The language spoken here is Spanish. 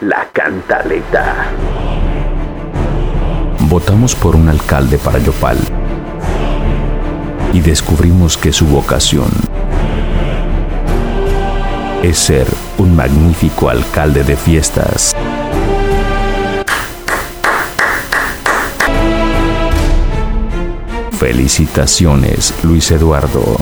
La cantaleta. Votamos por un alcalde para Yopal y descubrimos que su vocación es ser un magnífico alcalde de fiestas. Felicitaciones, Luis Eduardo.